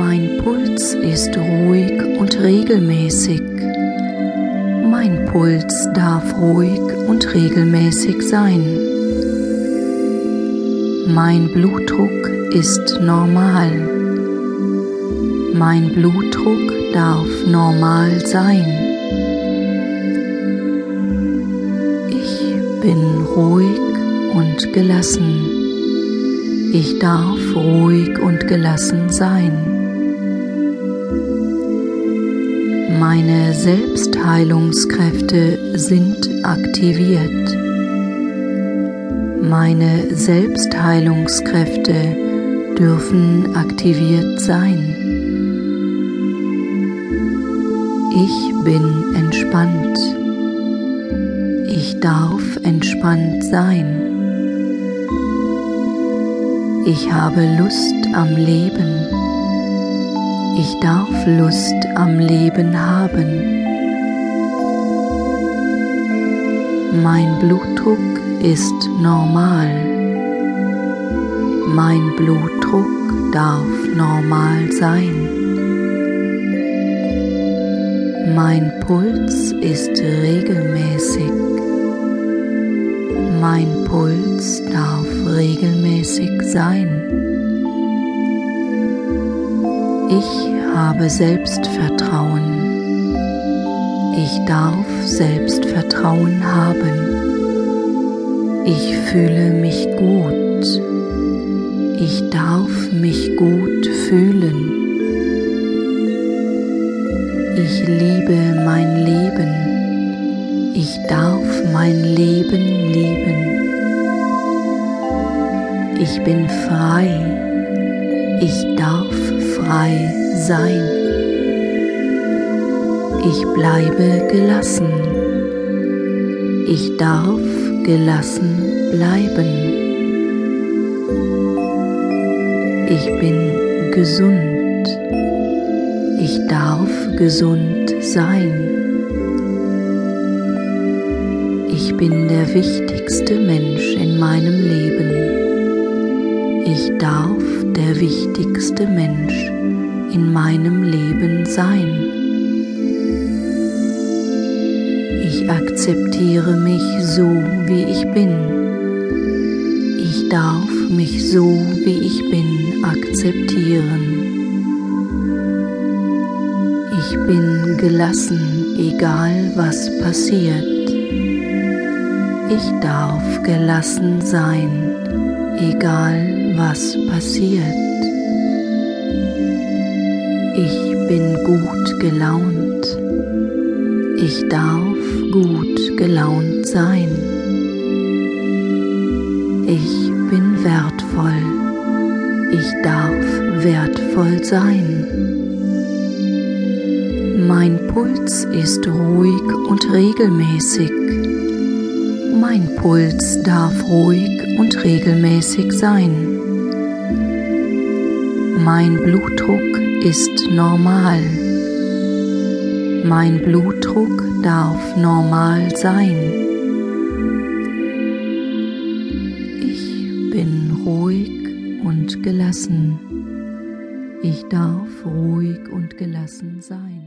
Mein Puls ist ruhig und regelmäßig. Mein Puls darf ruhig und regelmäßig sein. Mein Blutdruck ist normal. Mein Blutdruck darf normal sein. Ich bin ruhig und gelassen. Ich darf ruhig und gelassen sein. Meine Selbstheilungskräfte sind aktiviert. Meine Selbstheilungskräfte dürfen aktiviert sein. Ich bin entspannt. Ich darf entspannt sein. Ich habe Lust am Leben. Ich darf Lust am Leben haben. Mein Blutdruck ist normal. Mein Blutdruck darf normal sein. Mein Puls ist regelmäßig. Mein Puls darf regelmäßig sein. Ich habe Selbstvertrauen. Ich darf Selbstvertrauen haben. Ich fühle mich gut. Ich darf mich gut fühlen. Ich liebe mein Leben. Ich darf mein Leben lieben. Ich bin frei. Ich darf frei sein. Ich bleibe gelassen. Ich darf gelassen bleiben. Ich bin gesund. Ich darf gesund sein. Ich bin der wichtigste Mensch in meinem Leben. Ich darf der wichtigste Mensch in meinem Leben sein. Ich akzeptiere mich so, wie ich bin. Ich darf mich so, wie ich bin, akzeptieren. Ich bin gelassen, egal was passiert. Ich darf gelassen sein, egal was passiert. Gut gelaunt. Ich darf gut gelaunt sein. Ich bin wertvoll. Ich darf wertvoll sein. Mein Puls ist ruhig und regelmäßig. Mein Puls darf ruhig und regelmäßig sein. Mein Blutdruck ist normal. Mein Blutdruck darf normal sein. Ich bin ruhig und gelassen. Ich darf ruhig und gelassen sein.